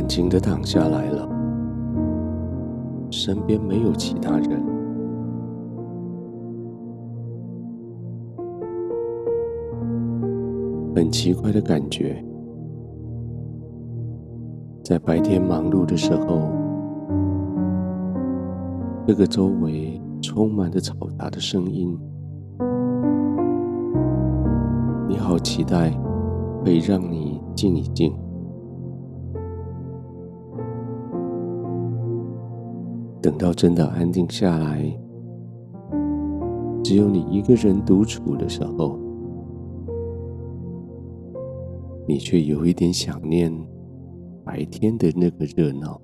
安静的躺下来了，身边没有其他人。很奇怪的感觉，在白天忙碌的时候，这个周围充满着嘈杂的声音，你好期待可以让你静一静。等到真的安静下来，只有你一个人独处的时候，你却有一点想念白天的那个热闹。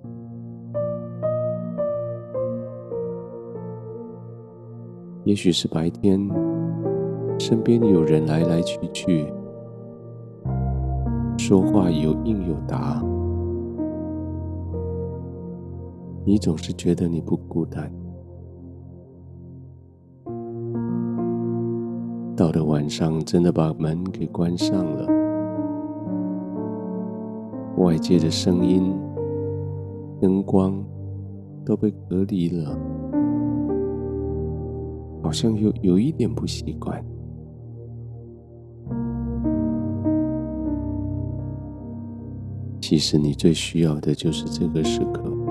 也许是白天，身边有人来来去去，说话有应有答。你总是觉得你不孤单，到了晚上，真的把门给关上了，外界的声音、灯光都被隔离了，好像有有一点不习惯。其实你最需要的就是这个时刻。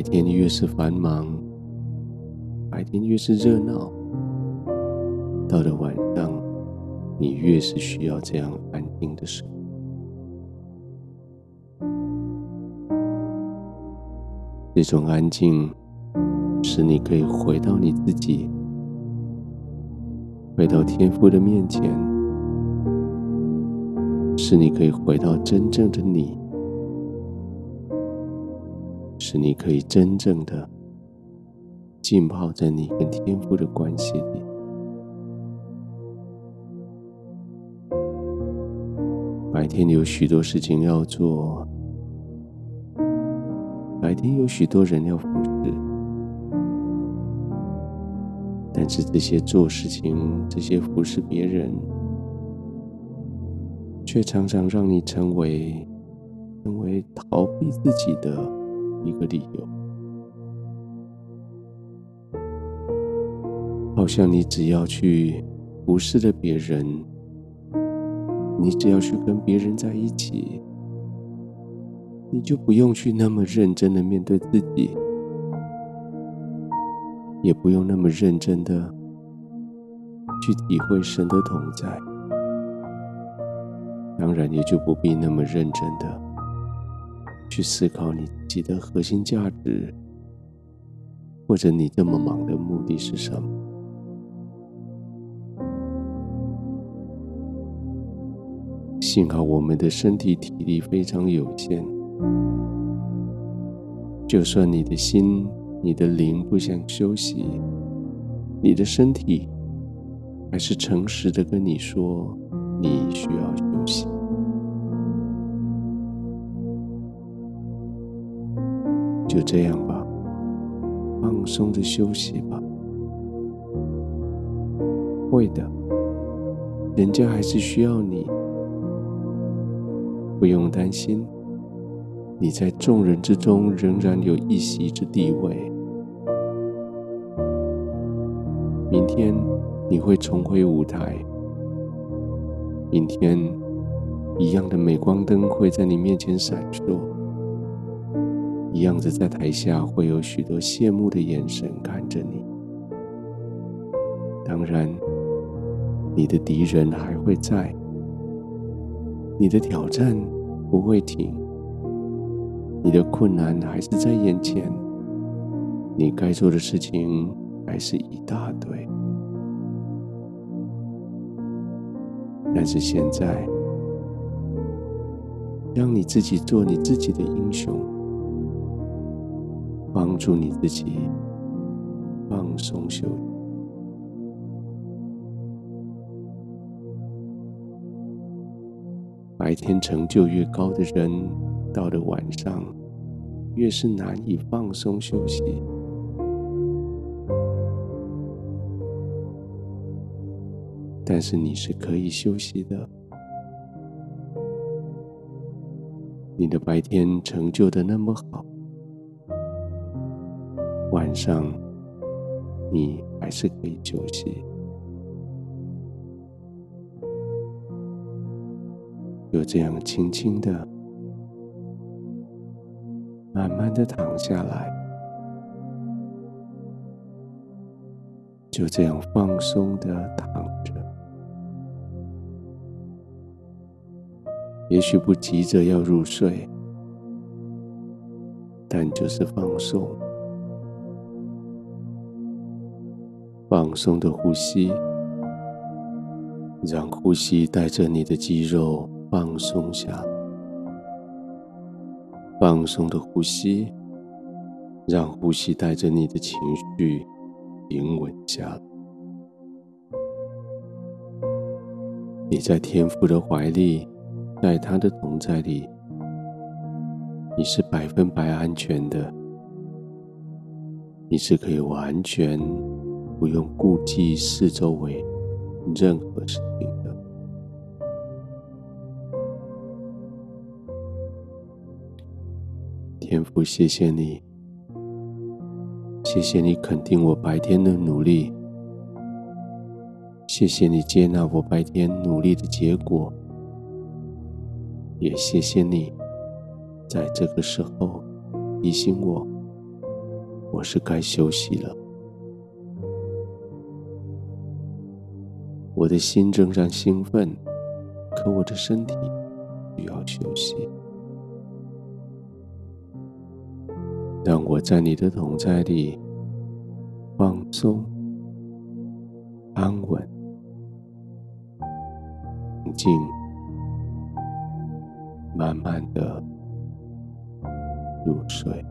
白天越是繁忙，白天越是热闹，到了晚上，你越是需要这样安静的时候。这种安静，使你可以回到你自己，回到天父的面前，使你可以回到真正的你。使你可以真正的浸泡在你跟天父的关系里。白天有许多事情要做，白天有许多人要服侍，但是这些做事情、这些服侍别人，却常常让你成为成为逃避自己的。一个理由，好像你只要去服侍了别人，你只要去跟别人在一起，你就不用去那么认真的面对自己，也不用那么认真的去体会神的同在，当然也就不必那么认真的。去思考你己的核心价值，或者你这么忙的目的是什么？幸好我们的身体体力非常有限，就算你的心、你的灵不想休息，你的身体还是诚实的跟你说，你需要休息。就这样吧，放松的休息吧。会的，人家还是需要你，不用担心。你在众人之中仍然有一席之地位。明天你会重回舞台，明天一样的镁光灯会在你面前闪烁。样子，在台下会有许多羡慕的眼神看着你。当然，你的敌人还会在，你的挑战不会停，你的困难还是在眼前，你该做的事情还是一大堆。但是现在，让你自己做你自己的英雄。帮助你自己放松休息。白天成就越高的人，到了晚上越是难以放松休息。但是你是可以休息的，你的白天成就的那么好，晚上你还是可以休息，就这样轻轻的、慢慢的躺下来，就这样放松的躺着。也许不急着要入睡，但就是放松，放松的呼吸，让呼吸带着你的肌肉放松下，放松的呼吸，让呼吸带着你的情绪平稳下。你在天父的怀里。在他的同在里，你是百分百安全的，你是可以完全不用顾忌四周围任何事情的。天父，谢谢你，谢谢你肯定我白天的努力，谢谢你接纳我白天努力的结果。也谢谢你，在这个时候提醒我，我是该休息了。我的心仍然兴奋，可我的身体需要休息。让我在你的同在里放松、安稳、宁静。慢慢的入睡。